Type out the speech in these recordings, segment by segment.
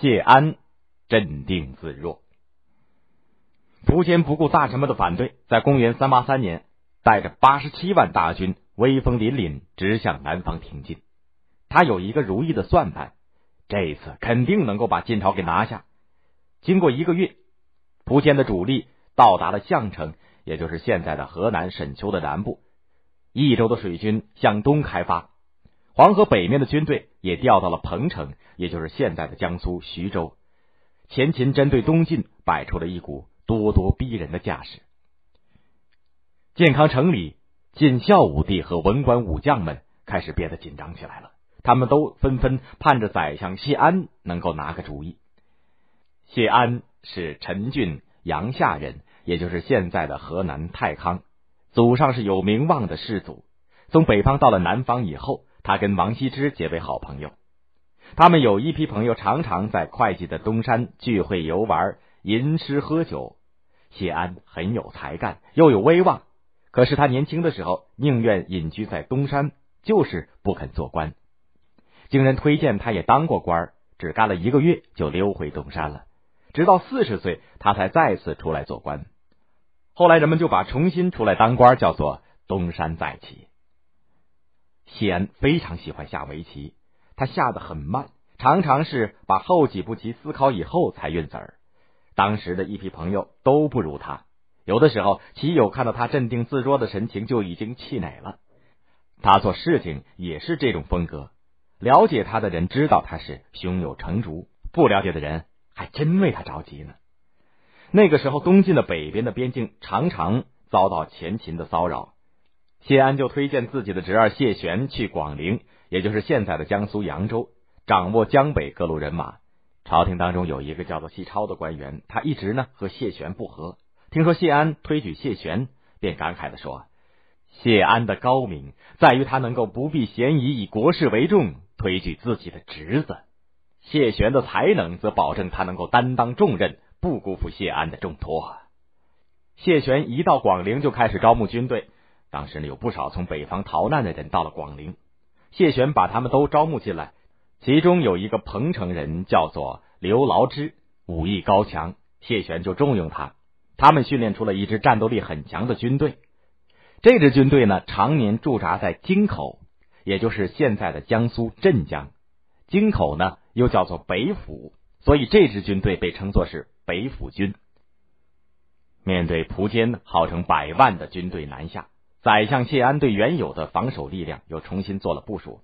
谢安镇定自若。苻坚不顾大臣们的反对，在公元三八三年，带着八十七万大军，威风凛凛，直向南方挺进。他有一个如意的算盘，这次肯定能够把晋朝给拿下。经过一个月，苻坚的主力到达了项城，也就是现在的河南沈丘的南部。益州的水军向东开发，黄河北面的军队也调到了彭城，也就是现在的江苏徐州。前秦针对东晋摆出了一股咄咄逼人的架势。建康城里，晋孝武帝和文官武将们开始变得紧张起来了，他们都纷纷盼着宰相谢安能够拿个主意。谢安是陈郡阳夏人，也就是现在的河南太康。祖上是有名望的士族，从北方到了南方以后，他跟王羲之结为好朋友。他们有一批朋友常常在会稽的东山聚会游玩、吟诗喝酒。谢安很有才干，又有威望，可是他年轻的时候宁愿隐居在东山，就是不肯做官。经人推荐，他也当过官，只干了一个月就溜回东山了。直到四十岁，他才再次出来做官。后来人们就把重新出来当官叫做东山再起。谢安非常喜欢下围棋，他下得很慢，常常是把后几步棋思考以后才运子儿。当时的一批朋友都不如他，有的时候棋友看到他镇定自若的神情就已经气馁了。他做事情也是这种风格，了解他的人知道他是胸有成竹，不了解的人还真为他着急呢。那个时候，东晋的北边的边境常常遭到前秦的骚扰，谢安就推荐自己的侄儿谢玄去广陵，也就是现在的江苏扬州，掌握江北各路人马。朝廷当中有一个叫做西超的官员，他一直呢和谢玄不和。听说谢安推举谢玄，便感慨的说：“谢安的高明在于他能够不避嫌疑，以国事为重，推举自己的侄子；谢玄的才能则保证他能够担当重任。”不辜负谢安的重托。谢玄一到广陵就开始招募军队。当时呢，有不少从北方逃难的人到了广陵，谢玄把他们都招募进来。其中有一个彭城人叫做刘牢之，武艺高强，谢玄就重用他。他们训练出了一支战斗力很强的军队。这支军队呢，常年驻扎在京口，也就是现在的江苏镇江。京口呢，又叫做北府，所以这支军队被称作是。北府军面对苻坚号称百万的军队南下，宰相谢安对原有的防守力量又重新做了部署。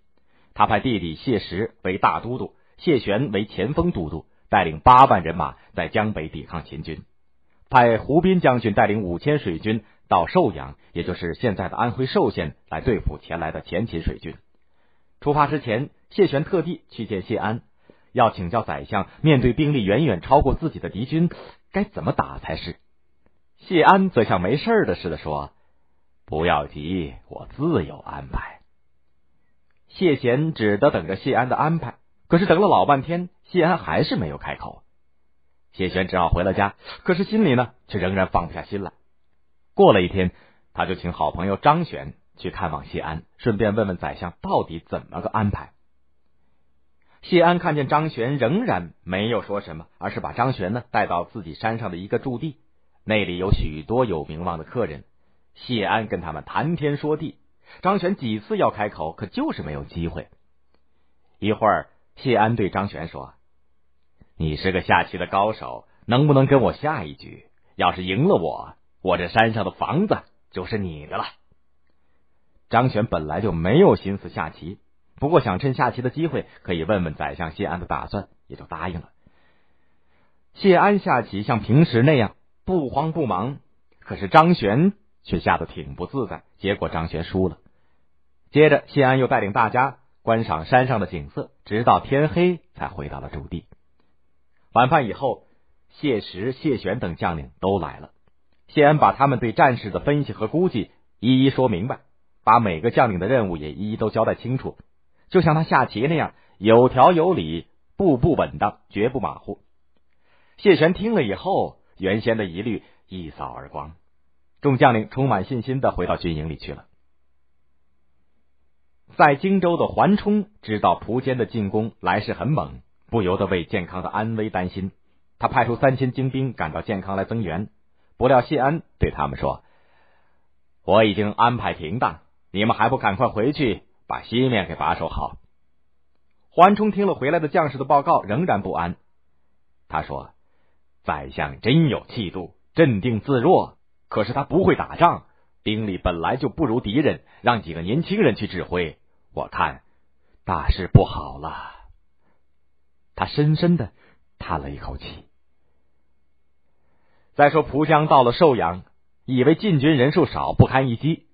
他派弟弟谢石为大都督，谢玄为前锋都督，带领八万人马在江北抵抗秦军。派胡斌将军带领五千水军到寿阳，也就是现在的安徽寿县，来对付前来的前秦水军。出发之前，谢玄特地去见谢安。要请教宰相，面对兵力远远超过自己的敌军，该怎么打才是？谢安则像没事的似的说：“不要急，我自有安排。”谢贤只得等着谢安的安排，可是等了老半天，谢安还是没有开口。谢玄只好回了家，可是心里呢，却仍然放不下心来。过了一天，他就请好朋友张玄去看望谢安，顺便问问宰相到底怎么个安排。谢安看见张玄仍然没有说什么，而是把张玄呢带到自己山上的一个驻地，那里有许多有名望的客人。谢安跟他们谈天说地，张玄几次要开口，可就是没有机会。一会儿，谢安对张玄说：“你是个下棋的高手，能不能跟我下一局？要是赢了我，我这山上的房子就是你的了。”张玄本来就没有心思下棋。不过想趁下棋的机会，可以问问宰相谢安的打算，也就答应了。谢安下棋像平时那样不慌不忙，可是张玄却下得挺不自在，结果张玄输了。接着，谢安又带领大家观赏山上的景色，直到天黑才回到了驻地。晚饭以后，谢石、谢玄等将领都来了，谢安把他们对战事的分析和估计一一说明白，把每个将领的任务也一一都交代清楚。就像他下棋那样，有条有理，步步稳当，绝不马虎。谢玄听了以后，原先的疑虑一扫而光，众将领充满信心的回到军营里去了。在荆州的桓冲知道苻坚的进攻来势很猛，不由得为健康的安危担心。他派出三千精兵赶到健康来增援，不料谢安对他们说：“我已经安排停当，你们还不赶快回去把西面给把守好？”桓冲听了回来的将士的报告，仍然不安。他说：“宰相真有气度，镇定自若，可是他不会打仗，兵力本来就不如敌人，让几个年轻人去指挥，我看大事不好了。”他深深的叹了一口气。再说蒲江到了寿阳，以为晋军人数少，不堪一击。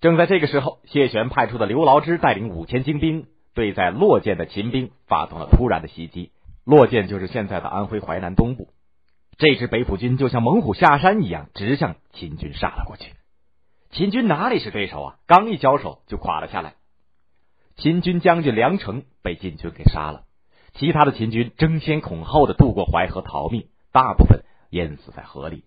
正在这个时候，谢玄派出的刘牢之带领五千精兵，对在洛涧的秦兵发动了突然的袭击。洛涧就是现在的安徽淮南东部。这支北府军就像猛虎下山一样，直向秦军杀了过去。秦军哪里是对手啊？刚一交手就垮了下来。秦军将军梁成被晋军给杀了，其他的秦军争先恐后的渡过淮河逃命，大部分。淹死在河里。